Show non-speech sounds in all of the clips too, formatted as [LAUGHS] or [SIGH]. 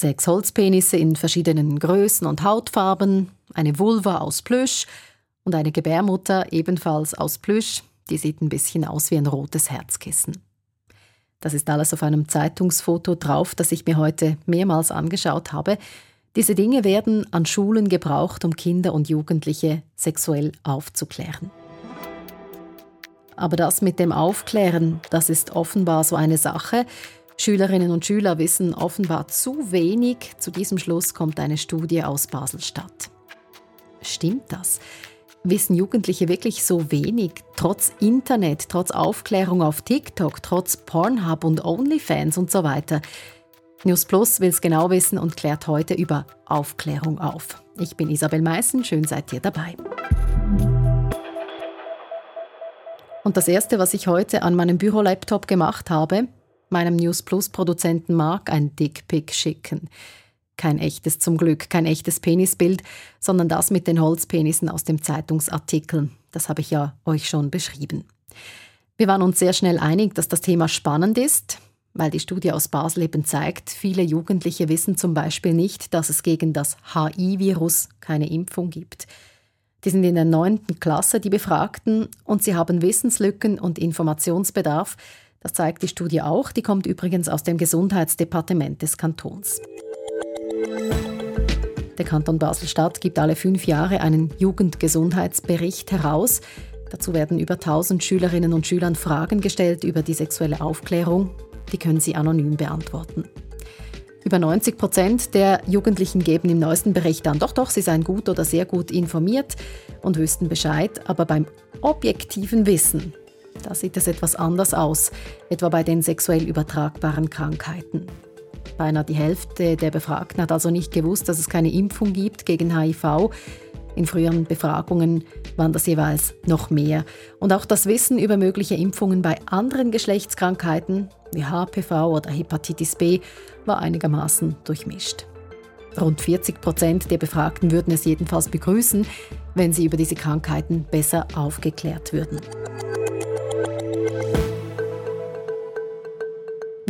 Sechs Holzpenisse in verschiedenen Größen und Hautfarben, eine Vulva aus Plüsch und eine Gebärmutter ebenfalls aus Plüsch, die sieht ein bisschen aus wie ein rotes Herzkissen. Das ist alles auf einem Zeitungsfoto drauf, das ich mir heute mehrmals angeschaut habe. Diese Dinge werden an Schulen gebraucht, um Kinder und Jugendliche sexuell aufzuklären. Aber das mit dem Aufklären, das ist offenbar so eine Sache. Schülerinnen und Schüler wissen offenbar zu wenig. Zu diesem Schluss kommt eine Studie aus Basel-Stadt. Stimmt das? Wissen Jugendliche wirklich so wenig, trotz Internet, trotz Aufklärung auf TikTok, trotz Pornhub und OnlyFans und so weiter? News Plus will es genau wissen und klärt heute über Aufklärung auf. Ich bin Isabel Meissen, schön seid ihr dabei. Und das Erste, was ich heute an meinem Bürolaptop gemacht habe, meinem News Plus Produzenten Mark ein Dickpick schicken. Kein echtes zum Glück, kein echtes Penisbild, sondern das mit den Holzpenissen aus dem Zeitungsartikel. Das habe ich ja euch schon beschrieben. Wir waren uns sehr schnell einig, dass das Thema spannend ist, weil die Studie aus Basel eben zeigt, viele Jugendliche wissen zum Beispiel nicht, dass es gegen das HI-Virus keine Impfung gibt. Die sind in der neunten Klasse, die Befragten, und sie haben Wissenslücken und Informationsbedarf. Das zeigt die Studie auch. Die kommt übrigens aus dem Gesundheitsdepartement des Kantons. Der Kanton Basel-Stadt gibt alle fünf Jahre einen Jugendgesundheitsbericht heraus. Dazu werden über 1000 Schülerinnen und Schülern Fragen gestellt über die sexuelle Aufklärung. Die können sie anonym beantworten. Über 90 Prozent der Jugendlichen geben im neuesten Bericht an, doch, doch, sie seien gut oder sehr gut informiert und wüssten Bescheid. Aber beim objektiven Wissen, da sieht es etwas anders aus, etwa bei den sexuell übertragbaren Krankheiten. Beinahe die Hälfte der Befragten hat also nicht gewusst, dass es keine Impfung gibt gegen HIV. In früheren Befragungen waren das jeweils noch mehr. Und auch das Wissen über mögliche Impfungen bei anderen Geschlechtskrankheiten wie HPV oder Hepatitis B war einigermaßen durchmischt. Rund 40 Prozent der Befragten würden es jedenfalls begrüßen, wenn sie über diese Krankheiten besser aufgeklärt würden.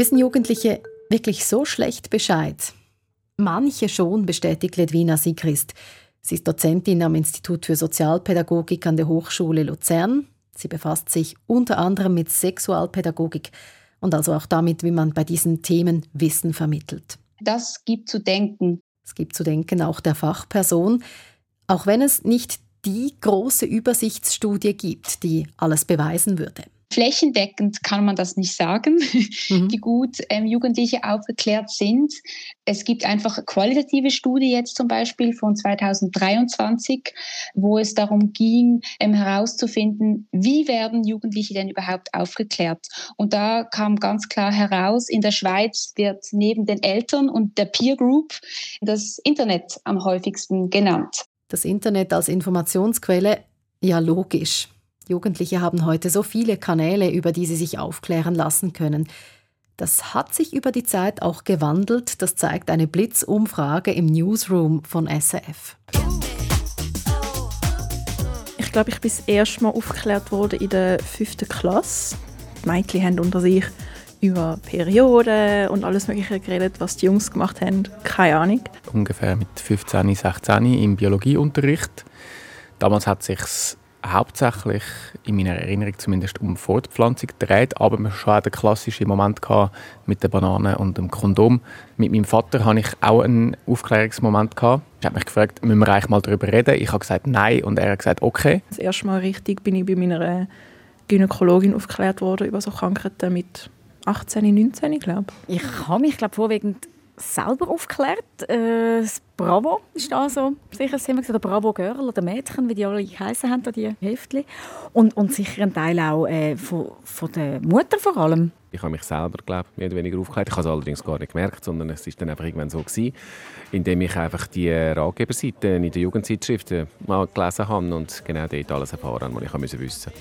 Wissen Jugendliche wirklich so schlecht Bescheid? Manche schon, bestätigt Ledwina Sigrist. Sie ist Dozentin am Institut für Sozialpädagogik an der Hochschule Luzern. Sie befasst sich unter anderem mit Sexualpädagogik und also auch damit, wie man bei diesen Themen Wissen vermittelt. Das gibt zu denken. Es gibt zu denken auch der Fachperson, auch wenn es nicht die große Übersichtsstudie gibt, die alles beweisen würde. Flächendeckend kann man das nicht sagen, mhm. [LAUGHS] wie gut ähm, Jugendliche aufgeklärt sind. Es gibt einfach eine qualitative Studie jetzt zum Beispiel von 2023, wo es darum ging, ähm, herauszufinden, wie werden Jugendliche denn überhaupt aufgeklärt. Und da kam ganz klar heraus, in der Schweiz wird neben den Eltern und der Peer Group das Internet am häufigsten genannt. Das Internet als Informationsquelle, ja logisch. Jugendliche haben heute so viele Kanäle, über die sie sich aufklären lassen können. Das hat sich über die Zeit auch gewandelt, das zeigt eine Blitzumfrage im Newsroom von SRF. Ich glaube, ich bin das erste Mal aufgeklärt worden in der fünften Klasse. Die Mädchen haben unter sich über Perioden und alles Mögliche geredet, was die Jungs gemacht haben. Keine Ahnung. Ungefähr mit 15, 16 im Biologieunterricht. Damals hat sich hauptsächlich in meiner Erinnerung zumindest um Fortpflanzung gedreht, aber wir schon den klassischen Moment gehabt mit der Banane und dem Kondom. Mit meinem Vater hatte ich auch einen Aufklärungsmoment gehabt. Er hat mich gefragt, müssen wir eigentlich mal darüber reden? Ich habe gesagt nein und er hat gesagt okay. Das erste Mal richtig bin ich bei meiner Gynäkologin aufgeklärt worden über so Krankheiten mit 18, 19, glaube ich. Ich habe mich glaube vorwiegend selber aufgeklärt. Äh, das Bravo ist da so sicher das Thema, oder Bravo Girl oder Mädchen, wie die alle geheißen haben, die Heftchen. Und, und sicher ein Teil auch äh, von, von der Mutter vor allem. Ich habe mich selber, glaube mehr oder weniger aufgeklärt. Ich habe es allerdings gar nicht gemerkt, sondern es ist dann einfach irgendwann so gewesen, indem ich einfach die Ratgeberseite in der Jugendzeitschrift mal gelesen habe und genau dort alles erfahren was ich wissen musste.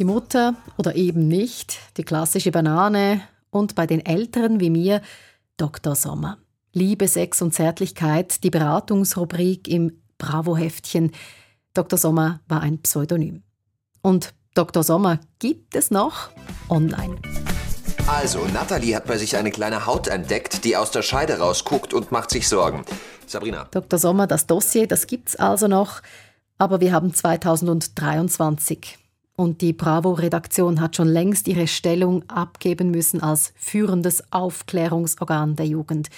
Die Mutter oder eben nicht, die klassische Banane und bei den Älteren wie mir Dr. Sommer. Liebe, Sex und Zärtlichkeit, die Beratungsrubrik im Bravo-Heftchen. Dr. Sommer war ein Pseudonym. Und Dr. Sommer gibt es noch online. Also, Natalie hat bei sich eine kleine Haut entdeckt, die aus der Scheide rausguckt und macht sich Sorgen. Sabrina. Dr. Sommer, das Dossier, das gibt's also noch, aber wir haben 2023. Und die Bravo-Redaktion hat schon längst ihre Stellung abgeben müssen als führendes Aufklärungsorgan der Jugend.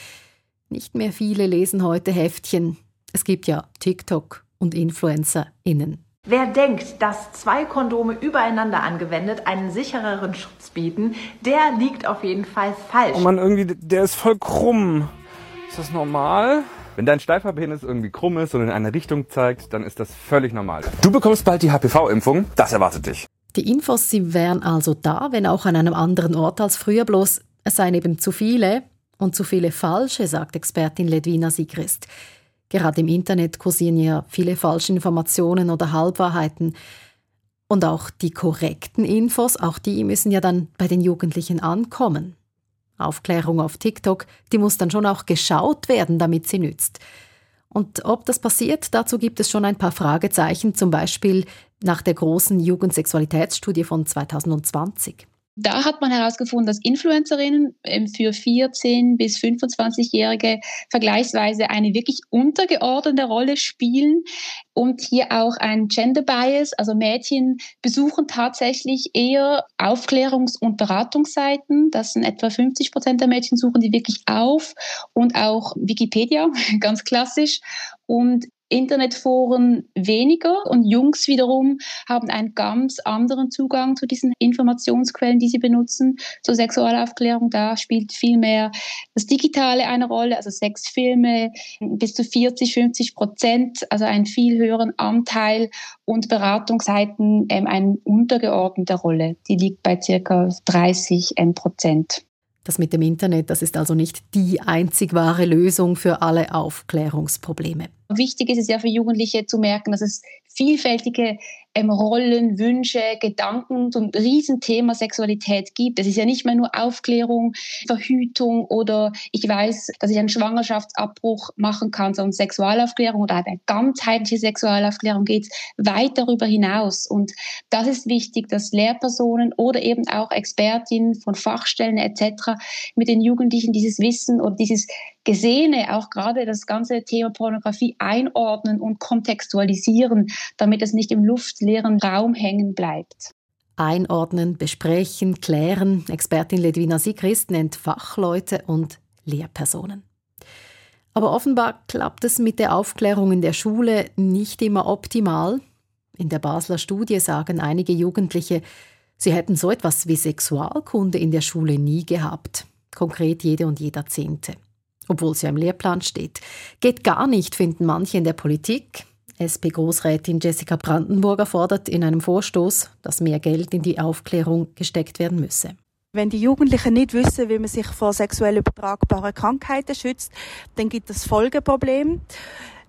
Nicht mehr viele lesen heute Heftchen. Es gibt ja TikTok und InfluencerInnen. Wer denkt, dass zwei Kondome übereinander angewendet einen sichereren Schutz bieten, der liegt auf jeden Fall falsch. Oh man, irgendwie, der ist voll krumm. Ist das normal? Wenn dein steifer Penis irgendwie krumm ist und in eine Richtung zeigt, dann ist das völlig normal. Du bekommst bald die HPV-Impfung, das erwartet dich. Die Infos, sie wären also da, wenn auch an einem anderen Ort als früher, bloß es seien eben zu viele und zu viele falsche, sagt Expertin Ledwina Sigrist. Gerade im Internet kursieren ja viele falsche Informationen oder Halbwahrheiten. Und auch die korrekten Infos, auch die müssen ja dann bei den Jugendlichen ankommen. Aufklärung auf TikTok, die muss dann schon auch geschaut werden, damit sie nützt. Und ob das passiert, dazu gibt es schon ein paar Fragezeichen, zum Beispiel nach der großen Jugendsexualitätsstudie von 2020. Da hat man herausgefunden, dass Influencerinnen ähm, für 14- bis 25-Jährige vergleichsweise eine wirklich untergeordnete Rolle spielen und hier auch ein Gender Bias, also Mädchen besuchen tatsächlich eher Aufklärungs- und Beratungsseiten. Das sind etwa 50 Prozent der Mädchen suchen die wirklich auf und auch Wikipedia, [LAUGHS] ganz klassisch. Und Internetforen weniger und Jungs wiederum haben einen ganz anderen Zugang zu diesen Informationsquellen, die sie benutzen zur Sexualaufklärung. Da spielt viel mehr das Digitale eine Rolle, also Sexfilme bis zu 40, 50 Prozent, also einen viel höheren Anteil und Beratungsseiten ähm, eine untergeordnete Rolle. Die liegt bei circa 30 ähm, Prozent. Das mit dem Internet, das ist also nicht die einzig wahre Lösung für alle Aufklärungsprobleme. Wichtig ist es ja für Jugendliche zu merken, dass es vielfältige ähm, Rollen, Wünsche, Gedanken zum Riesenthema Sexualität gibt. Es ist ja nicht mehr nur Aufklärung, Verhütung oder ich weiß, dass ich einen Schwangerschaftsabbruch machen kann, sondern Sexualaufklärung oder eine ganzheitliche Sexualaufklärung geht weit darüber hinaus. Und das ist wichtig, dass Lehrpersonen oder eben auch Expertinnen von Fachstellen etc. mit den Jugendlichen dieses Wissen oder dieses Gesehene, auch gerade das ganze Thema Pornografie einordnen und kontextualisieren, damit es nicht im luftleeren Raum hängen bleibt. Einordnen, besprechen, klären. Expertin Ledwina Sigrist nennt Fachleute und Lehrpersonen. Aber offenbar klappt es mit der Aufklärung in der Schule nicht immer optimal. In der Basler Studie sagen einige Jugendliche, sie hätten so etwas wie Sexualkunde in der Schule nie gehabt. Konkret jede und jeder Zehnte obwohl ja im Lehrplan steht. Geht gar nicht, finden manche in der Politik. SP-Großrätin Jessica Brandenburger fordert in einem Vorstoß, dass mehr Geld in die Aufklärung gesteckt werden müsse. Wenn die Jugendlichen nicht wissen, wie man sich vor sexuell übertragbaren Krankheiten schützt, dann gibt es Folgeprobleme.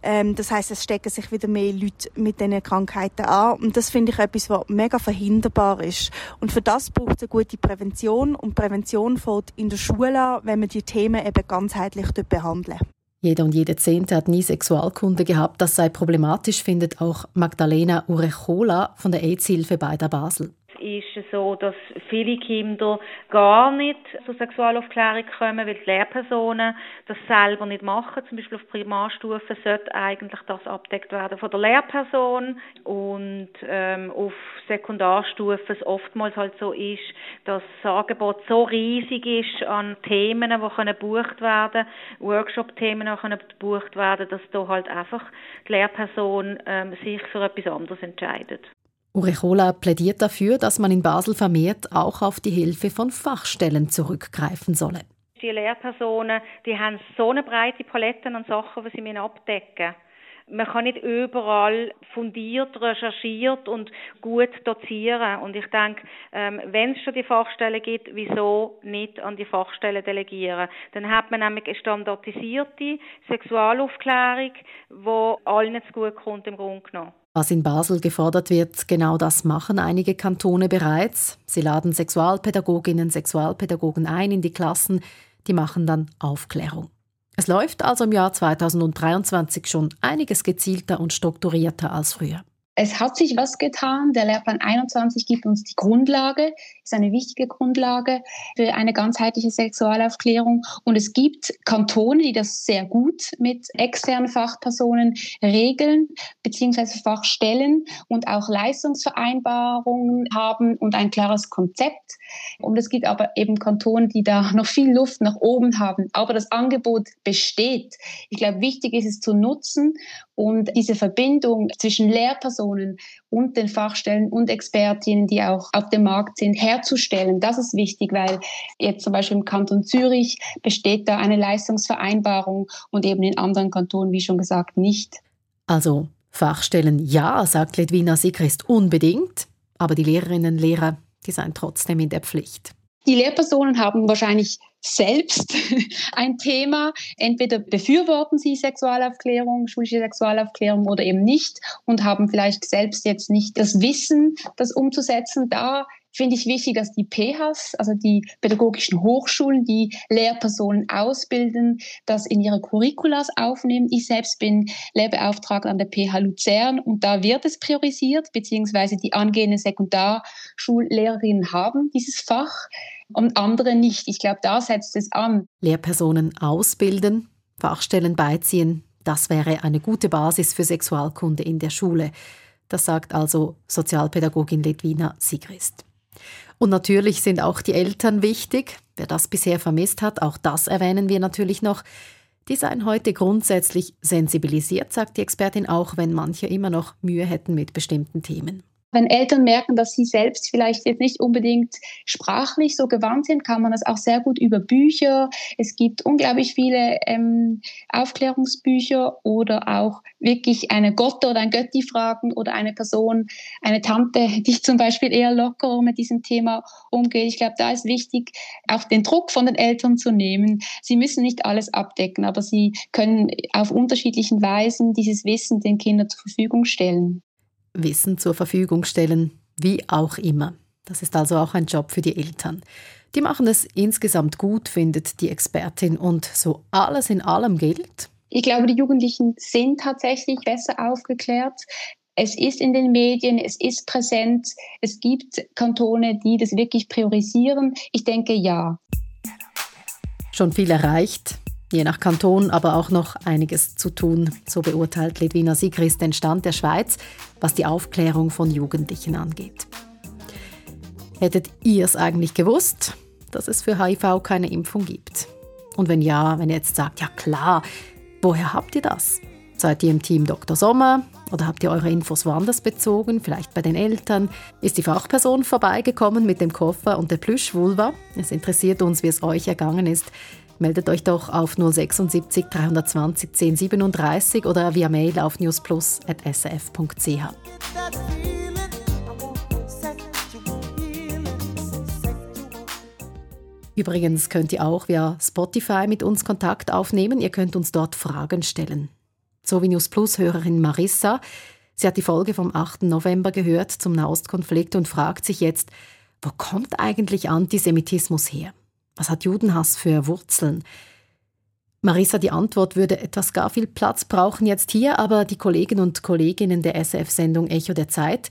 Ähm, das heißt, es stecken sich wieder mehr Leute mit diesen Krankheiten an. Und das finde ich etwas, was mega verhinderbar ist. Und für das braucht es eine gute Prävention. Und Prävention fällt in der Schule an, wenn wir die Themen eben ganzheitlich behandeln. Jeder und jede Zehnte hat nie Sexualkunde gehabt. Das sei problematisch, findet auch Magdalena Urechola von der AIDS-Hilfe bei der Basel ist es so, dass viele Kinder gar nicht zur Sexualaufklärung kommen, weil die Lehrpersonen das selber nicht machen. Zum Beispiel auf Primarstufe sollte eigentlich das abdeckt werden von der Lehrperson und ähm, auf Sekundarstufe es oftmals halt so ist, dass das Angebot so riesig ist an Themen, die können gebucht werden, Workshop-Themen, die können gebucht werden, dass da halt einfach die Lehrperson ähm, sich für etwas anderes entscheidet. Urechola plädiert dafür, dass man in Basel vermehrt auch auf die Hilfe von Fachstellen zurückgreifen solle. Die Lehrpersonen die haben so eine breite Palette an Sachen, die sie abdecken müssen man kann nicht überall fundiert, recherchiert und gut dozieren. Und ich denke, ähm, wenn es schon die Fachstellen gibt, wieso nicht an die Fachstellen delegieren? Dann hat man nämlich eine standardisierte Sexualaufklärung, die allen zu gut kommt im Grunde genommen. Was in Basel gefordert wird, genau das machen einige Kantone bereits. Sie laden Sexualpädagoginnen, Sexualpädagogen ein in die Klassen, die machen dann Aufklärung. Es läuft also im Jahr 2023 schon einiges gezielter und strukturierter als früher. Es hat sich was getan. Der Lehrplan 21 gibt uns die Grundlage. Ist eine wichtige Grundlage für eine ganzheitliche Sexualaufklärung. Und es gibt Kantone, die das sehr gut mit externen Fachpersonen regeln, beziehungsweise Fachstellen und auch Leistungsvereinbarungen haben und ein klares Konzept. Und es gibt aber eben Kantone, die da noch viel Luft nach oben haben. Aber das Angebot besteht. Ich glaube, wichtig ist es zu nutzen und diese Verbindung zwischen Lehrpersonen und den Fachstellen und Expertinnen, die auch auf dem Markt sind, herzustellen. Das ist wichtig, weil jetzt zum Beispiel im Kanton Zürich besteht da eine Leistungsvereinbarung und eben in anderen Kantonen, wie schon gesagt, nicht. Also Fachstellen ja, sagt Ledwina Sigrist unbedingt, aber die Lehrerinnen und Lehrer, die seien trotzdem in der Pflicht. Die Lehrpersonen haben wahrscheinlich selbst [LAUGHS] ein Thema. Entweder befürworten sie Sexualaufklärung, schulische Sexualaufklärung oder eben nicht und haben vielleicht selbst jetzt nicht das Wissen, das umzusetzen. Da finde ich wichtig, dass die PHs, also die pädagogischen Hochschulen, die Lehrpersonen ausbilden, das in ihre Curriculas aufnehmen. Ich selbst bin Lehrbeauftragter an der PH Luzern und da wird es priorisiert, beziehungsweise die angehenden Sekundarschullehrerinnen haben dieses Fach und andere nicht. Ich glaube, da setzt es an. Lehrpersonen ausbilden, Fachstellen beiziehen, das wäre eine gute Basis für Sexualkunde in der Schule. Das sagt also Sozialpädagogin Ledwina Sigrist. Und natürlich sind auch die Eltern wichtig. Wer das bisher vermisst hat, auch das erwähnen wir natürlich noch. Die seien heute grundsätzlich sensibilisiert, sagt die Expertin auch, wenn manche immer noch Mühe hätten mit bestimmten Themen. Wenn Eltern merken, dass sie selbst vielleicht jetzt nicht unbedingt sprachlich so gewandt sind, kann man das auch sehr gut über Bücher. Es gibt unglaublich viele ähm, Aufklärungsbücher oder auch wirklich eine Gott oder ein Götti fragen oder eine Person, eine Tante, die zum Beispiel eher locker mit diesem Thema umgeht. Ich glaube, da ist wichtig, auch den Druck von den Eltern zu nehmen. Sie müssen nicht alles abdecken, aber sie können auf unterschiedlichen Weisen dieses Wissen den Kindern zur Verfügung stellen. Wissen zur Verfügung stellen, wie auch immer. Das ist also auch ein Job für die Eltern. Die machen es insgesamt gut, findet die Expertin. Und so alles in allem gilt. Ich glaube, die Jugendlichen sind tatsächlich besser aufgeklärt. Es ist in den Medien, es ist präsent. Es gibt Kantone, die das wirklich priorisieren. Ich denke ja. Schon viel erreicht je nach Kanton aber auch noch einiges zu tun. So beurteilt Ledwina Sigrist den Stand der Schweiz, was die Aufklärung von Jugendlichen angeht. Hättet ihr es eigentlich gewusst, dass es für HIV keine Impfung gibt? Und wenn ja, wenn ihr jetzt sagt, ja klar, woher habt ihr das? Seid ihr im Team Dr. Sommer oder habt ihr eure Infos woanders bezogen, vielleicht bei den Eltern? Ist die Fachperson vorbeigekommen mit dem Koffer und der Plüschvulva? Es interessiert uns, wie es euch ergangen ist. Meldet euch doch auf 076 320 1037 oder via Mail auf newsplus.sf.ch. Übrigens könnt ihr auch via Spotify mit uns Kontakt aufnehmen. Ihr könnt uns dort Fragen stellen. So wie News Plus Hörerin Marissa. Sie hat die Folge vom 8. November gehört zum Nahostkonflikt und fragt sich jetzt, wo kommt eigentlich Antisemitismus her? Was hat Judenhass für Wurzeln? Marisa, die Antwort würde etwas gar viel Platz brauchen jetzt hier, aber die Kollegen und Kolleginnen der SF-Sendung Echo der Zeit,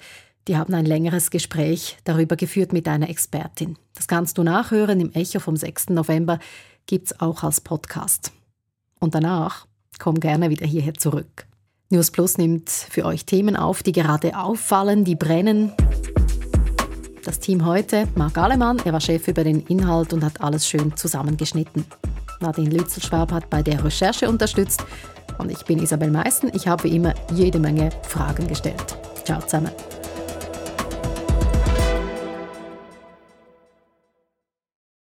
die haben ein längeres Gespräch darüber geführt mit einer Expertin. Das kannst du nachhören im Echo vom 6. November, gibt's auch als Podcast. Und danach komm gerne wieder hierher zurück. News Plus nimmt für euch Themen auf, die gerade auffallen, die brennen. Das Team heute, Marc Alemann, er war Chef über den Inhalt und hat alles schön zusammengeschnitten. Nadine Lützelschwab hat bei der Recherche unterstützt und ich bin Isabel Meissen. Ich habe wie immer jede Menge Fragen gestellt. Ciao zusammen.